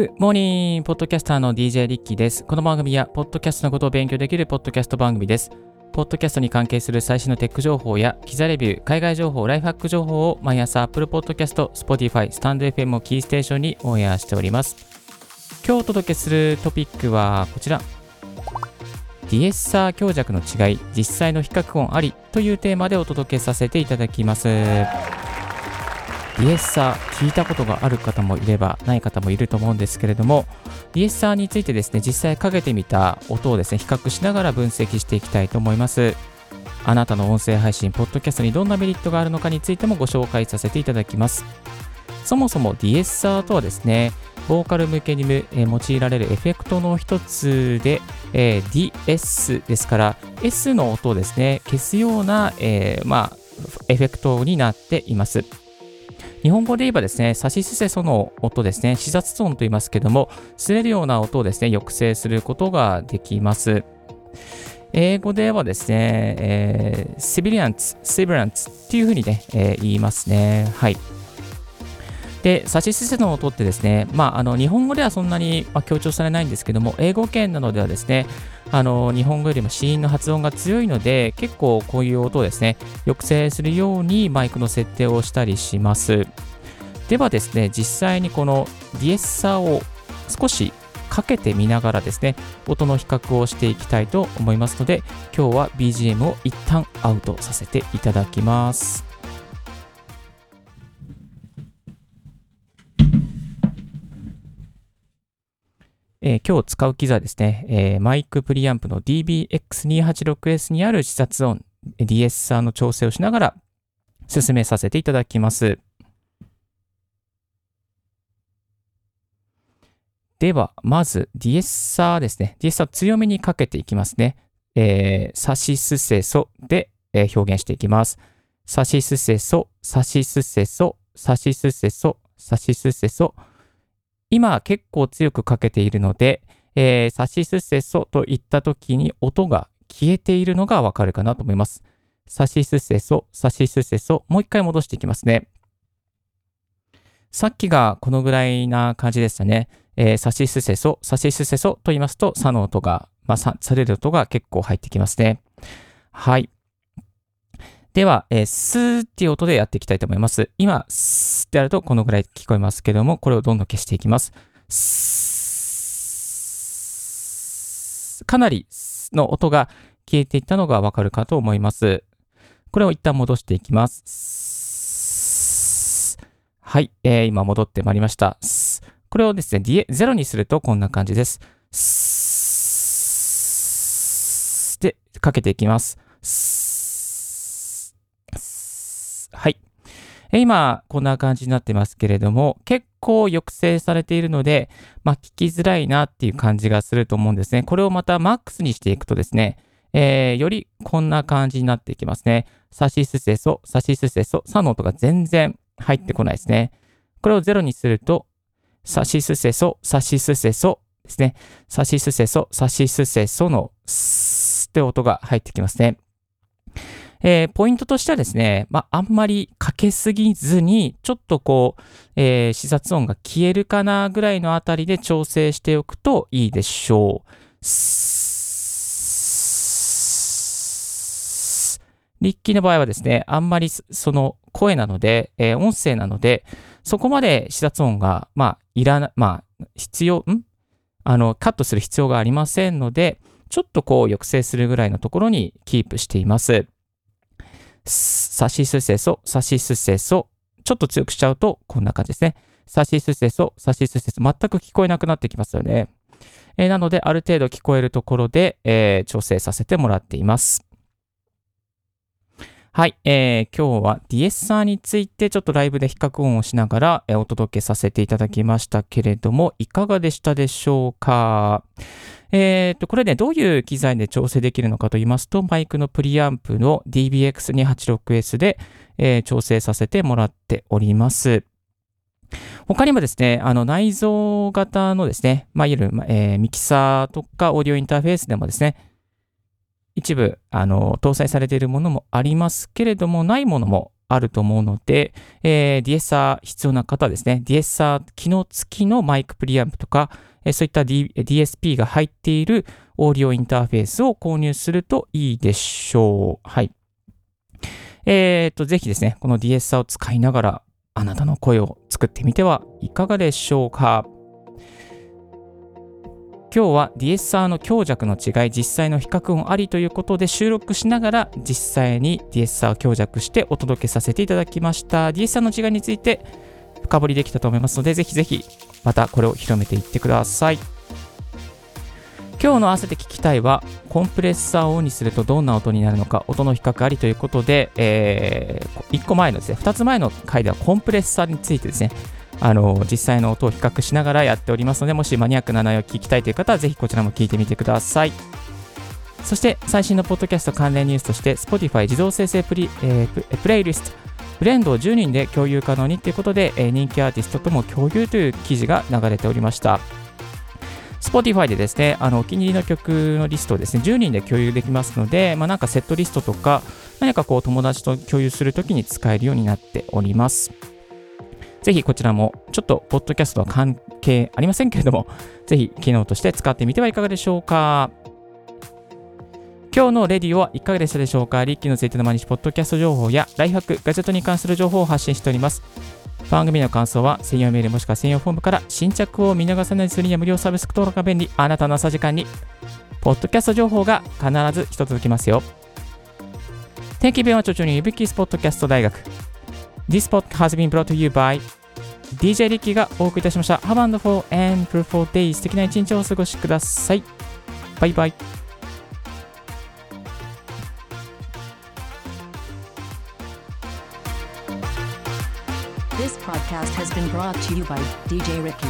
Good morning! ポッドキャスターの DJ リッキーです。この番組は、ポッドキャストのことを勉強できるポッドキャスト番組です。ポッドキャストに関係する最新のテック情報や、機材レビュー、海外情報、ライフハック情報を毎朝 Apple Podcast、Spotify、スタンド FM をキーステーションにオンエアしております。今日お届けするトピックはこちら。ディエッサー強弱の違い、実際の比較音ありというテーマでお届けさせていただきます。ディエッサー聞いたことがある方もいればない方もいると思うんですけれどもディエッサーについてですね実際かけてみた音をですね比較しながら分析していきたいと思います。あなたの音声配信ポッドキャストにどんなメリットがあるのかについてもご紹介させていただきます。そもそもディエッサーとはですねボーカル向けに用いられるエフェクトの一つで、えー、DS ですから S の音をですね消すような、えー、まあエフェクトになっています。日本語で言えばですね、差しすせその音ですね、視察音と言いますけども、擦れるような音をですね、抑制することができます。英語ではですね、えー、シビリアンツ、シビランツっていうふうにね、えー、言いますね。はい。で、差しすせの音ってですね、まあ、あの日本語ではそんなに、ま、強調されないんですけども、英語圏などではですね、あの日本語よりも子音の発音が強いので、結構こういう音をですね、抑制するようにマイクの設定をしたりします。ではですね、実際にこのディエッサーを少しかけてみながらですね、音の比較をしていきたいと思いますので、今日は BGM を一旦アウトさせていただきます。えー、今日使う機材ですね、えー、マイクプリアンプの DBX286S にある視察音、ディエッサーの調整をしながら進めさせていただきます。では、まず、ディエッサーですね。ディエッサー強めにかけていきますね。えー、サシスセソで、えー、表現していきます。サシスセソ、サシスセソ、サシスセソ、サシスセソ、今結構強くかけているので、えー、サシスセソといった時に音が消えているのがわかるかなと思います。サシスセソ、サシスセソ、もう一回戻していきますね。さっきがこのぐらいな感じでしたね。えー、サシスセソ、サシスセソと言いますと、サの音が、まあ、される音が結構入ってきますね。はい。では、えー、スーっていう音でやっていきたいと思います。今、スーってやるとこのぐらい聞こえますけども、これをどんどん消していきます。かなりの音が消えていったのがわかるかと思います。これを一旦戻していきます。はい、えー、今戻ってまいりました。これをですね、0にするとこんな感じです。で、かけていきます。今、こんな感じになってますけれども、結構抑制されているので、まあ、聞きづらいなっていう感じがすると思うんですね。これをまたマックスにしていくとですね、えー、よりこんな感じになっていきますね。サシスセソ、サシスセソ、サの音が全然入ってこないですね。これをゼロにすると、サシスセソ、サシスセソですね。サシスセソ、サシスセソのスって音が入ってきますね。えー、ポイントとしてはですね、まあ、んまりかけすぎずに、ちょっとこう、えー、視察音が消えるかなぐらいのあたりで調整しておくといいでしょう。リッキーの場合はですね、あんまりその声なので、えー、音声なので、そこまで視察音が、まあ、いらな、まあ、必要、ん？あの、カットする必要がありませんので、ちょっとこう抑制するぐらいのところにキープしています。さしすせそ、さしすせそ。ちょっと強くしちゃうと、こんな感じですね。さしすせそ、さしすせそ。全く聞こえなくなってきますよね。えー、なので、ある程度聞こえるところで、えー、調整させてもらっています。はい、えー、今日はディエッサーについてちょっとライブで比較音をしながら、えー、お届けさせていただきましたけれども、いかがでしたでしょうか？えっ、と、これね、どういう機材で調整できるのかと言いますと、マイクのプリアンプの DBX286S で、えー、調整させてもらっております。他にもですね、あの内蔵型のですね、まあ、いわゆる、えー、ミキサーとかオーディオインターフェースでもですね、一部あの搭載されているものもありますけれども、ないものもあると思うので、えー、ディエッサー必要な方ですね、ディエッサー機能付きのマイクプリアンプとか、えー、そういった、D、DSP が入っているオーディオインターフェースを購入するといいでしょう。はい。えっ、ー、と、ぜひですね、このディエッサーを使いながら、あなたの声を作ってみてはいかがでしょうか。今日はディエッサーの強弱の違い、実際の比較音ありということで収録しながら実際にディエッサーを強弱してお届けさせていただきました。ディエッサーの違いについて深掘りできたと思いますので、ぜひぜひまたこれを広めていってください。今日の合わせて聞きたいは、コンプレッサーをオンにするとどんな音になるのか、音の比較ありということで、えー、1個前のですね、2つ前の回ではコンプレッサーについてですね、あの実際の音を比較しながらやっておりますので、もしマニアックな内容を聞きたいという方は、ぜひこちらも聞いてみてください。そして最新のポッドキャスト関連ニュースとして、Spotify 自動生成プリ、えー、プレイリスト、ブレンドを10人で共有可能にということで、えー、人気アーティストとも共有という記事が流れておりました。Spotify でですね、あのお気に入りの曲のリストをですね、10人で共有できますので、まあ、なんかセットリストとか、何かこう友達と共有するときに使えるようになっております。ぜひこちらも、ちょっとポッドキャストは関係ありませんけれども、ぜひ機能として使ってみてはいかがでしょうか。今日のレディオはいかがでしたでしょうか？リッキーのついての毎日ポッドキャスト情報やライフハック、ガジェットに関する情報を発信しております。番組の感想は専用メールもしくは専用フォームから新着を見逃さないするには無料サービス登録が便利。あなたの朝時間に、ポッドキャスト情報が必ず一つ届きますよ。天気弁はちょちょにいぶきスポッドキャスト大学。This podcast has been brought to you by DJ リッキーがお送りいたしました。Have and for and fruitful day 素敵な一日をお過ごしください。バイバイ。This podcast has been brought to you by DJ Ricky.